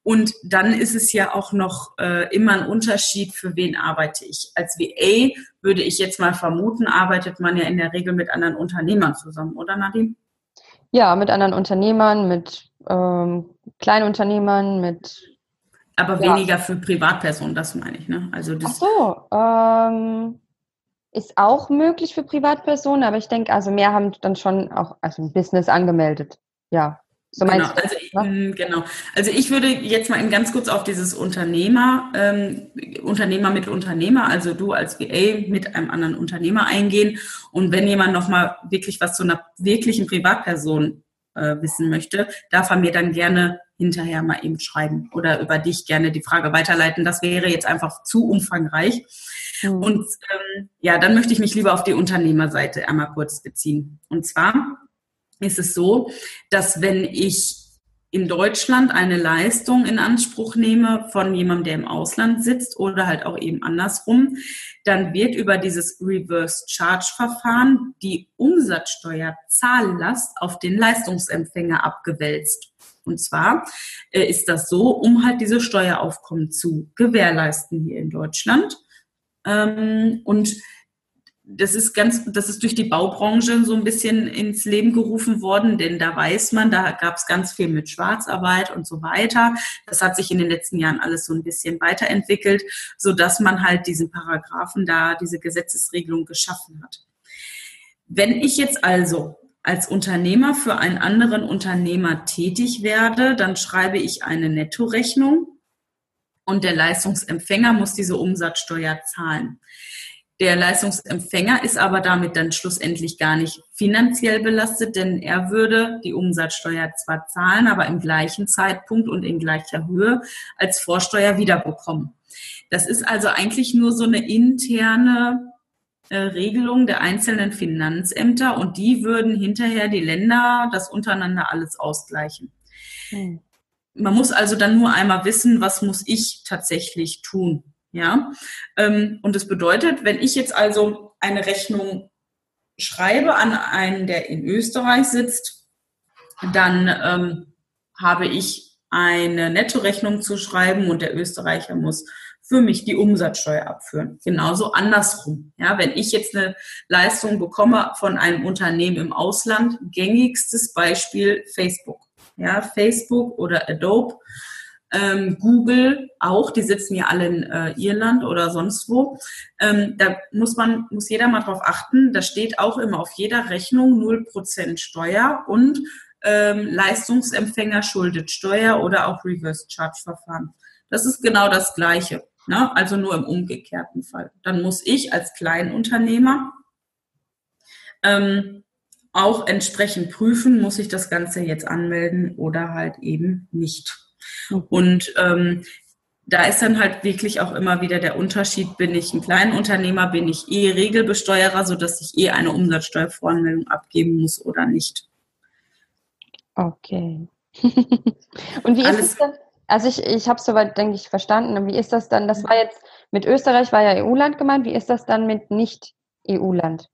Und dann ist es ja auch noch äh, immer ein Unterschied, für wen arbeite ich. Als VA würde ich jetzt mal vermuten, arbeitet man ja in der Regel mit anderen Unternehmern zusammen, oder Nadine? Ja, mit anderen Unternehmern, mit ähm, Kleinunternehmern, mit. Aber ja. weniger für Privatpersonen, das meine ich, ne? Also das. Ach so, ähm, ist auch möglich für Privatpersonen, aber ich denke, also mehr haben dann schon auch also ein Business angemeldet. Ja. So genau, also, ich, ne? genau. Also ich würde jetzt mal ganz kurz auf dieses Unternehmer, ähm, Unternehmer mit Unternehmer, also du als VA mit einem anderen Unternehmer eingehen. Und wenn jemand nochmal wirklich was zu einer wirklichen Privatperson äh, wissen möchte, darf er mir dann gerne hinterher mal eben schreiben oder über dich gerne die Frage weiterleiten. Das wäre jetzt einfach zu umfangreich. Mhm. Und ähm, ja, dann möchte ich mich lieber auf die Unternehmerseite einmal kurz beziehen. Und zwar ist es so, dass wenn ich in Deutschland eine Leistung in Anspruch nehme von jemandem, der im Ausland sitzt oder halt auch eben andersrum, dann wird über dieses Reverse Charge Verfahren die Umsatzsteuerzahllast auf den Leistungsempfänger abgewälzt. Und zwar äh, ist das so, um halt diese Steueraufkommen zu gewährleisten hier in Deutschland. Ähm, und das ist ganz, das ist durch die Baubranche so ein bisschen ins Leben gerufen worden, denn da weiß man, da gab es ganz viel mit Schwarzarbeit und so weiter. Das hat sich in den letzten Jahren alles so ein bisschen weiterentwickelt, so dass man halt diesen Paragraphen da, diese Gesetzesregelung geschaffen hat. Wenn ich jetzt also als Unternehmer für einen anderen Unternehmer tätig werde, dann schreibe ich eine Nettorechnung und der Leistungsempfänger muss diese Umsatzsteuer zahlen. Der Leistungsempfänger ist aber damit dann schlussendlich gar nicht finanziell belastet, denn er würde die Umsatzsteuer zwar zahlen, aber im gleichen Zeitpunkt und in gleicher Höhe als Vorsteuer wiederbekommen. Das ist also eigentlich nur so eine interne äh, Regelung der einzelnen Finanzämter und die würden hinterher die Länder das untereinander alles ausgleichen. Hm. Man muss also dann nur einmal wissen, was muss ich tatsächlich tun. Ja, ähm, und das bedeutet, wenn ich jetzt also eine Rechnung schreibe an einen, der in Österreich sitzt, dann ähm, habe ich eine Nettorechnung zu schreiben und der Österreicher muss für mich die Umsatzsteuer abführen. Genauso andersrum. Ja, wenn ich jetzt eine Leistung bekomme von einem Unternehmen im Ausland, gängigstes Beispiel Facebook. Ja, Facebook oder Adobe ähm, Google auch, die sitzen ja alle in äh, Irland oder sonst wo. Ähm, da muss man, muss jeder mal drauf achten, da steht auch immer auf jeder Rechnung 0% Steuer und ähm, Leistungsempfänger schuldet Steuer oder auch Reverse Charge Verfahren. Das ist genau das Gleiche, ne? also nur im umgekehrten Fall. Dann muss ich als Kleinunternehmer ähm, auch entsprechend prüfen, muss ich das Ganze jetzt anmelden oder halt eben nicht. Und ähm, da ist dann halt wirklich auch immer wieder der Unterschied, bin ich ein Kleinunternehmer, bin ich eh Regelbesteuerer, sodass ich eh eine Umsatzsteuervoranmeldung abgeben muss oder nicht. Okay. Und wie Alles ist es dann? Also ich, ich habe soweit, denke ich, verstanden. Wie ist das dann? Das war jetzt mit Österreich war ja EU-Land gemeint. Wie ist das dann mit Nicht-EU-Land?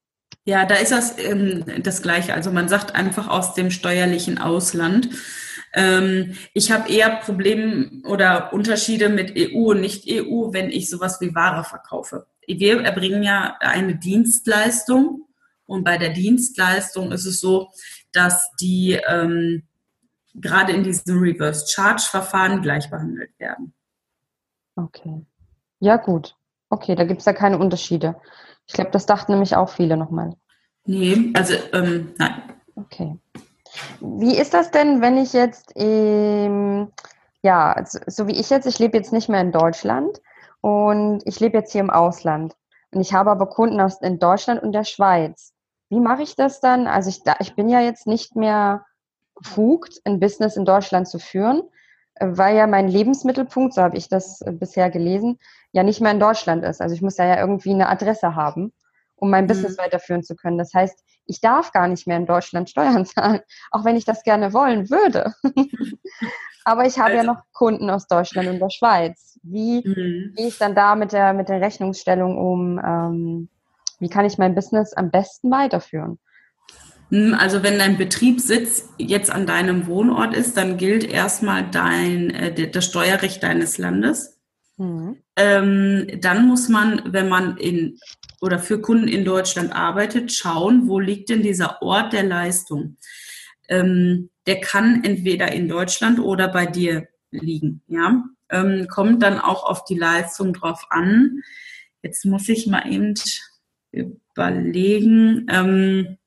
Ja, da ist das ähm, das Gleiche. Also man sagt einfach aus dem steuerlichen Ausland. Ähm, ich habe eher Probleme oder Unterschiede mit EU und Nicht-EU, wenn ich sowas wie Ware verkaufe. Wir erbringen ja eine Dienstleistung und bei der Dienstleistung ist es so, dass die ähm, gerade in diesem Reverse Charge Verfahren gleich behandelt werden. Okay. Ja, gut. Okay, da gibt es ja keine Unterschiede. Ich glaube, das dachten nämlich auch viele nochmal. Nee, also ähm, nein. Okay. Wie ist das denn, wenn ich jetzt, ähm, ja, so wie ich jetzt, ich lebe jetzt nicht mehr in Deutschland und ich lebe jetzt hier im Ausland und ich habe aber Kunden aus in Deutschland und der Schweiz. Wie mache ich das dann? Also ich, ich bin ja jetzt nicht mehr befugt, ein Business in Deutschland zu führen, weil ja mein Lebensmittelpunkt, so habe ich das bisher gelesen, ja nicht mehr in Deutschland ist. Also ich muss ja irgendwie eine Adresse haben um mein mhm. Business weiterführen zu können. Das heißt, ich darf gar nicht mehr in Deutschland Steuern zahlen, auch wenn ich das gerne wollen würde. Aber ich habe also, ja noch Kunden aus Deutschland und der Schweiz. Wie mhm. gehe ich dann da mit der, mit der Rechnungsstellung um? Ähm, wie kann ich mein Business am besten weiterführen? Hm, also wenn dein Betriebssitz jetzt an deinem Wohnort ist, dann gilt erstmal dein, äh, das Steuerrecht deines Landes. Mhm. Ähm, dann muss man, wenn man in oder für Kunden in Deutschland arbeitet, schauen, wo liegt denn dieser Ort der Leistung. Ähm, der kann entweder in Deutschland oder bei dir liegen. Ja? Ähm, kommt dann auch auf die Leistung drauf an. Jetzt muss ich mal eben überlegen. Ähm,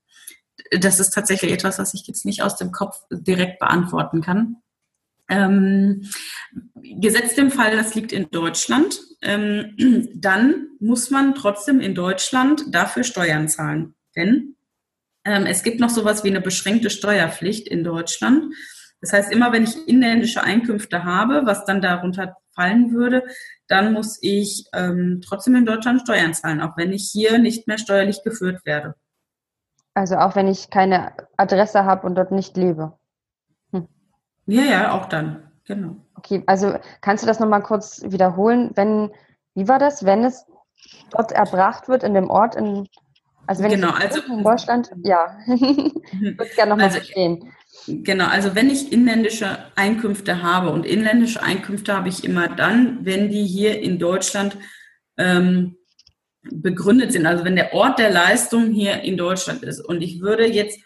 das ist tatsächlich etwas, was ich jetzt nicht aus dem Kopf direkt beantworten kann. Ähm, gesetzt im Fall, das liegt in Deutschland, ähm, dann muss man trotzdem in Deutschland dafür Steuern zahlen. Denn ähm, es gibt noch sowas wie eine beschränkte Steuerpflicht in Deutschland. Das heißt, immer wenn ich inländische Einkünfte habe, was dann darunter fallen würde, dann muss ich ähm, trotzdem in Deutschland Steuern zahlen, auch wenn ich hier nicht mehr steuerlich geführt werde. Also auch wenn ich keine Adresse habe und dort nicht lebe. Ja, ja, auch dann, genau. Okay, also kannst du das nochmal kurz wiederholen? Wenn, wie war das, wenn es dort erbracht wird in dem Ort, in, also wenn genau, also, in Deutschland, ja, ich würde es gerne nochmal also, verstehen. Genau, also wenn ich inländische Einkünfte habe und inländische Einkünfte habe ich immer dann, wenn die hier in Deutschland ähm, begründet sind, also wenn der Ort der Leistung hier in Deutschland ist. Und ich würde jetzt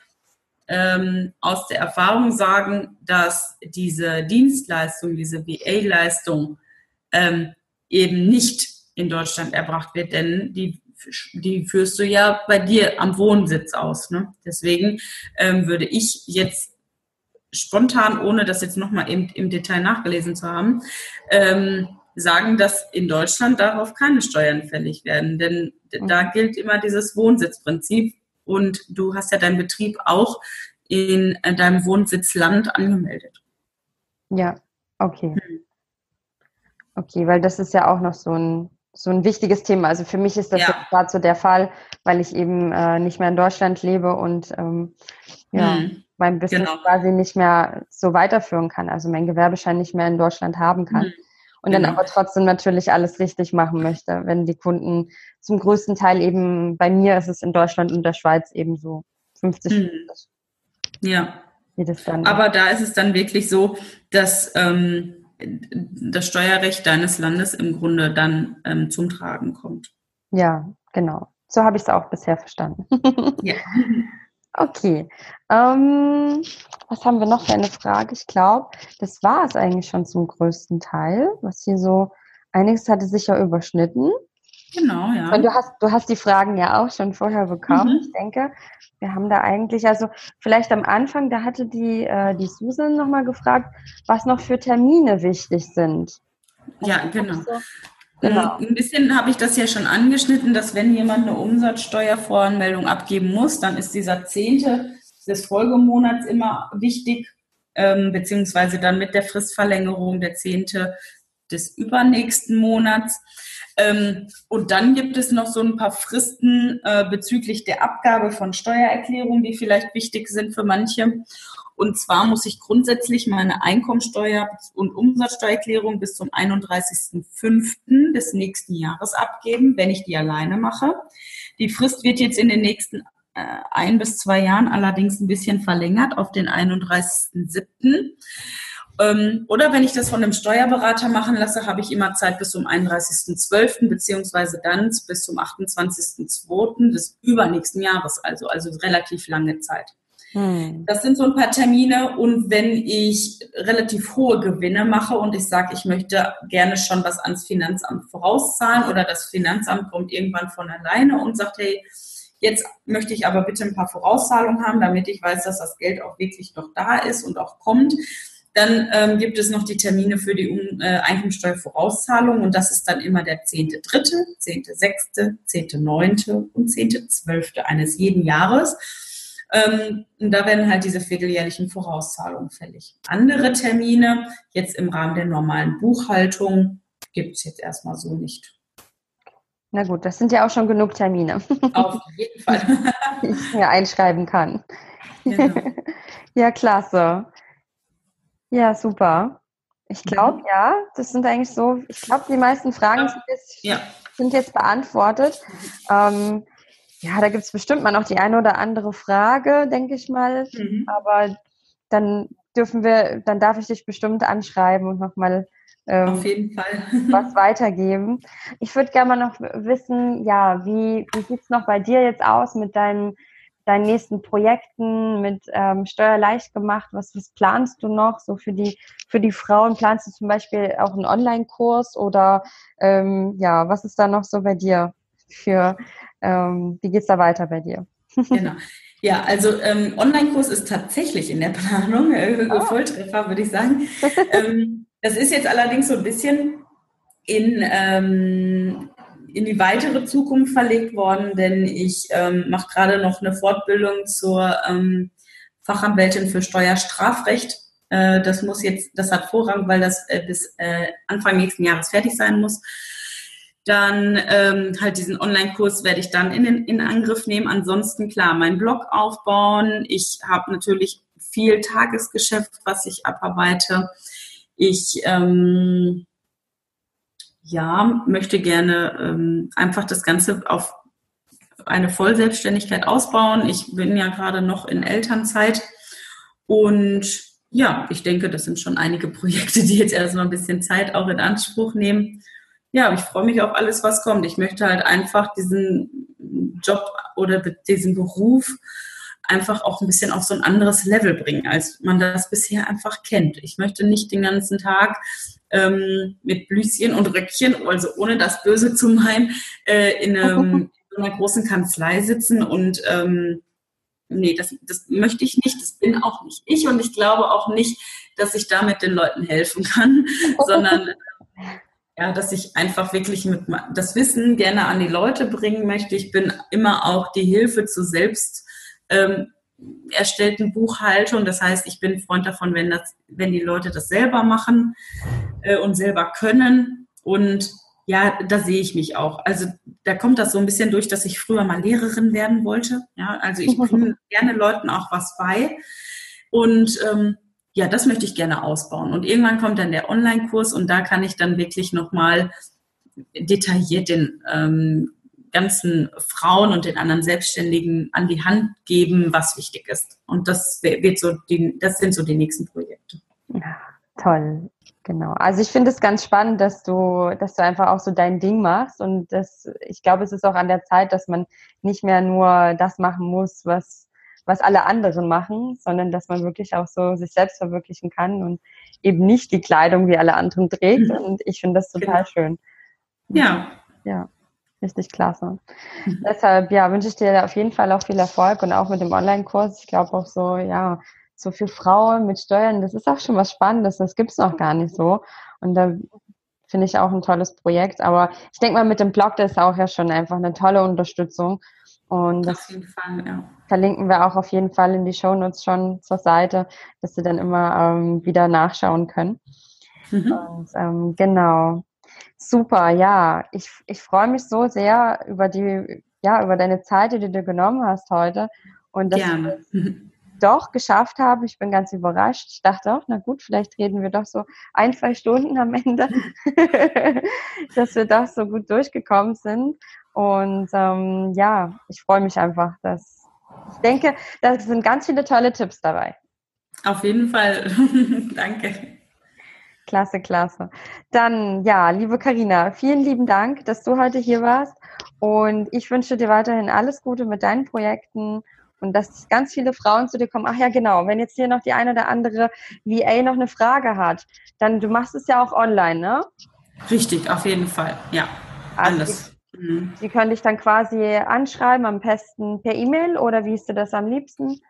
ähm, aus der Erfahrung sagen, dass diese Dienstleistung, diese VA-Leistung ähm, eben nicht in Deutschland erbracht wird, denn die, die führst du ja bei dir am Wohnsitz aus. Ne? Deswegen ähm, würde ich jetzt spontan, ohne das jetzt nochmal im, im Detail nachgelesen zu haben, ähm, sagen, dass in Deutschland darauf keine Steuern fällig werden. Denn mhm. da gilt immer dieses Wohnsitzprinzip und du hast ja deinen Betrieb auch in äh, deinem Wohnsitzland angemeldet. Ja, okay. Hm. Okay, weil das ist ja auch noch so ein, so ein wichtiges Thema. Also für mich ist das ja. gerade so der Fall, weil ich eben äh, nicht mehr in Deutschland lebe und ähm, ja, hm. mein Business genau. quasi nicht mehr so weiterführen kann, also mein Gewerbeschein nicht mehr in Deutschland haben kann. Hm und dann genau. aber trotzdem natürlich alles richtig machen möchte, wenn die Kunden zum größten Teil eben, bei mir ist es in Deutschland und der Schweiz eben so 50 mhm. Ja. Wie das dann aber da ist es dann wirklich so, dass ähm, das Steuerrecht deines Landes im Grunde dann ähm, zum Tragen kommt. Ja, genau. So habe ich es auch bisher verstanden. ja. Okay. Ähm, was haben wir noch für eine Frage? Ich glaube, das war es eigentlich schon zum größten Teil, was hier so, einiges hatte sich ja überschnitten. Genau, ja. Und du hast, du hast die Fragen ja auch schon vorher bekommen. Mhm. Ich denke, wir haben da eigentlich, also vielleicht am Anfang, da hatte die, äh, die Susan nochmal gefragt, was noch für Termine wichtig sind. Ja, genau. So, Genau. Ein bisschen habe ich das ja schon angeschnitten, dass wenn jemand eine Umsatzsteuervoranmeldung abgeben muss, dann ist dieser zehnte des Folgemonats immer wichtig, ähm, beziehungsweise dann mit der Fristverlängerung der zehnte des übernächsten Monats. Ähm, und dann gibt es noch so ein paar Fristen äh, bezüglich der Abgabe von Steuererklärungen, die vielleicht wichtig sind für manche. Und zwar muss ich grundsätzlich meine Einkommensteuer- und Umsatzsteuererklärung bis zum 31.05. des nächsten Jahres abgeben, wenn ich die alleine mache. Die Frist wird jetzt in den nächsten äh, ein bis zwei Jahren allerdings ein bisschen verlängert auf den 31.07. Ähm, oder wenn ich das von einem Steuerberater machen lasse, habe ich immer Zeit bis zum 31.12. beziehungsweise dann bis zum 28.02. des übernächsten Jahres, also, also relativ lange Zeit. Hm. Das sind so ein paar Termine und wenn ich relativ hohe Gewinne mache und ich sage, ich möchte gerne schon was ans Finanzamt vorauszahlen oder das Finanzamt kommt irgendwann von alleine und sagt, hey, jetzt möchte ich aber bitte ein paar Vorauszahlungen haben, damit ich weiß, dass das Geld auch wirklich noch da ist und auch kommt. Dann ähm, gibt es noch die Termine für die äh, Einkommensteuervorauszahlung und das ist dann immer der 10.3., 10.6., 10.9. und 10.12. eines jeden Jahres. Ähm, und da werden halt diese vierteljährlichen Vorauszahlungen fällig. Andere Termine, jetzt im Rahmen der normalen Buchhaltung, gibt es jetzt erstmal so nicht. Na gut, das sind ja auch schon genug Termine. Auf jeden Fall. die ich mir einschreiben kann. Genau. ja, klasse. Ja, super. Ich glaube, mhm. ja, das sind eigentlich so, ich glaube, die meisten Fragen sind jetzt, ja. sind jetzt beantwortet. Ähm, ja, da gibt es bestimmt mal noch die eine oder andere Frage, denke ich mal. Mhm. Aber dann dürfen wir, dann darf ich dich bestimmt anschreiben und nochmal ähm, Auf jeden Fall. was weitergeben. Ich würde gerne mal noch wissen, ja, wie, wie sieht es noch bei dir jetzt aus mit deinen, deinen nächsten Projekten, mit ähm, Steuer leicht gemacht? Was, was planst du noch so für die, für die Frauen? Planst du zum Beispiel auch einen Online-Kurs oder ähm, ja, was ist da noch so bei dir für ähm, wie geht es da weiter bei dir? Genau. Ja, also ähm, Online-Kurs ist tatsächlich in der Planung, äh, oh. Volltreffer würde ich sagen. ähm, das ist jetzt allerdings so ein bisschen in, ähm, in die weitere Zukunft verlegt worden, denn ich ähm, mache gerade noch eine Fortbildung zur ähm, Fachanwältin für Steuerstrafrecht. Äh, das muss jetzt, das hat Vorrang, weil das äh, bis äh, Anfang nächsten Jahres fertig sein muss. Dann ähm, halt diesen Online-Kurs werde ich dann in, in Angriff nehmen. Ansonsten klar, meinen Blog aufbauen. Ich habe natürlich viel Tagesgeschäft, was ich abarbeite. Ich ähm, ja, möchte gerne ähm, einfach das Ganze auf eine Vollselbstständigkeit ausbauen. Ich bin ja gerade noch in Elternzeit und ja, ich denke, das sind schon einige Projekte, die jetzt erstmal ein bisschen Zeit auch in Anspruch nehmen. Ja, ich freue mich auf alles, was kommt. Ich möchte halt einfach diesen Job oder diesen Beruf einfach auch ein bisschen auf so ein anderes Level bringen, als man das bisher einfach kennt. Ich möchte nicht den ganzen Tag ähm, mit Blüschen und Röckchen, also ohne das Böse zu meinen, äh, in, einem, in so einer großen Kanzlei sitzen und ähm, nee, das, das möchte ich nicht, das bin auch nicht ich und ich glaube auch nicht, dass ich damit den Leuten helfen kann, sondern ja, dass ich einfach wirklich mit das Wissen gerne an die Leute bringen möchte. Ich bin immer auch die Hilfe zur selbst ähm, erstellten Buchhaltung. Das heißt, ich bin Freund davon, wenn, das, wenn die Leute das selber machen äh, und selber können. Und ja, da sehe ich mich auch. Also da kommt das so ein bisschen durch, dass ich früher mal Lehrerin werden wollte. Ja, also ich bringe gerne Leuten auch was bei. Und ähm, ja, das möchte ich gerne ausbauen. Und irgendwann kommt dann der Online-Kurs und da kann ich dann wirklich nochmal detailliert den ähm, ganzen Frauen und den anderen Selbstständigen an die Hand geben, was wichtig ist. Und das wird so die, das sind so die nächsten Projekte. Ja, toll. Genau. Also ich finde es ganz spannend, dass du, dass du einfach auch so dein Ding machst. Und das, ich glaube, es ist auch an der Zeit, dass man nicht mehr nur das machen muss, was, was alle anderen machen, sondern dass man wirklich auch so sich selbst verwirklichen kann und eben nicht die Kleidung wie alle anderen trägt. Mhm. Und ich finde das total genau. schön. Ja. Ja. Richtig klasse. Mhm. Deshalb, ja, wünsche ich dir auf jeden Fall auch viel Erfolg und auch mit dem Online-Kurs. Ich glaube auch so, ja, so für Frauen mit Steuern, das ist auch schon was Spannendes. Das gibt es noch gar nicht so. Und da finde ich auch ein tolles Projekt. Aber ich denke mal, mit dem Blog, das ist auch ja schon einfach eine tolle Unterstützung. Und das Fall, ja. verlinken wir auch auf jeden Fall in die Shownotes schon zur Seite, dass sie dann immer ähm, wieder nachschauen können. Mhm. Und ähm, genau. Super, ja. Ich, ich freue mich so sehr über die, ja, über deine Zeit, die du dir genommen hast heute. Und dass Gerne. doch geschafft habe. Ich bin ganz überrascht. Ich dachte auch, na gut, vielleicht reden wir doch so ein, zwei Stunden am Ende, dass wir doch so gut durchgekommen sind. Und ähm, ja, ich freue mich einfach, dass ich denke, da sind ganz viele tolle Tipps dabei. Auf jeden Fall. Danke. Klasse, klasse. Dann, ja, liebe Karina, vielen lieben Dank, dass du heute hier warst. Und ich wünsche dir weiterhin alles Gute mit deinen Projekten und dass ganz viele Frauen zu dir kommen. Ach ja, genau. Wenn jetzt hier noch die eine oder andere VA noch eine Frage hat, dann du machst es ja auch online, ne? Richtig, auf jeden Fall. Ja, alles. Die, mhm. die können dich dann quasi anschreiben, am besten per E-Mail oder wie ist dir das am liebsten?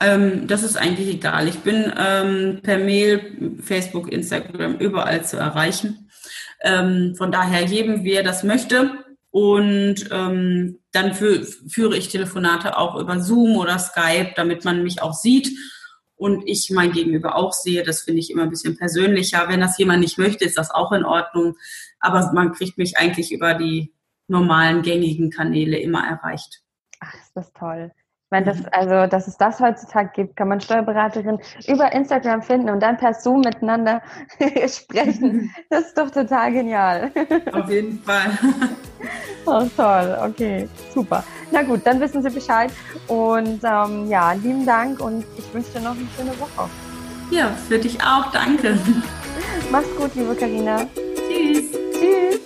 Ähm, das ist eigentlich egal. Ich bin ähm, per Mail, Facebook, Instagram überall zu erreichen. Ähm, von daher jedem, wer das möchte. Und ähm, dann für, führe ich Telefonate auch über Zoom oder Skype, damit man mich auch sieht und ich mein Gegenüber auch sehe. Das finde ich immer ein bisschen persönlicher. Wenn das jemand nicht möchte, ist das auch in Ordnung. Aber man kriegt mich eigentlich über die normalen gängigen Kanäle immer erreicht. Ach, ist das toll. Ich meine, das, also, dass es das heutzutage gibt, kann man Steuerberaterin über Instagram finden und dann per Zoom miteinander sprechen. Das ist doch total genial. Auf jeden Fall. Oh, toll, okay, super. Na gut, dann wissen Sie Bescheid. Und ähm, ja, lieben Dank und ich wünsche dir noch eine schöne Woche. Ja, für dich auch, danke. Mach's gut, liebe Karina. Tschüss. Tschüss.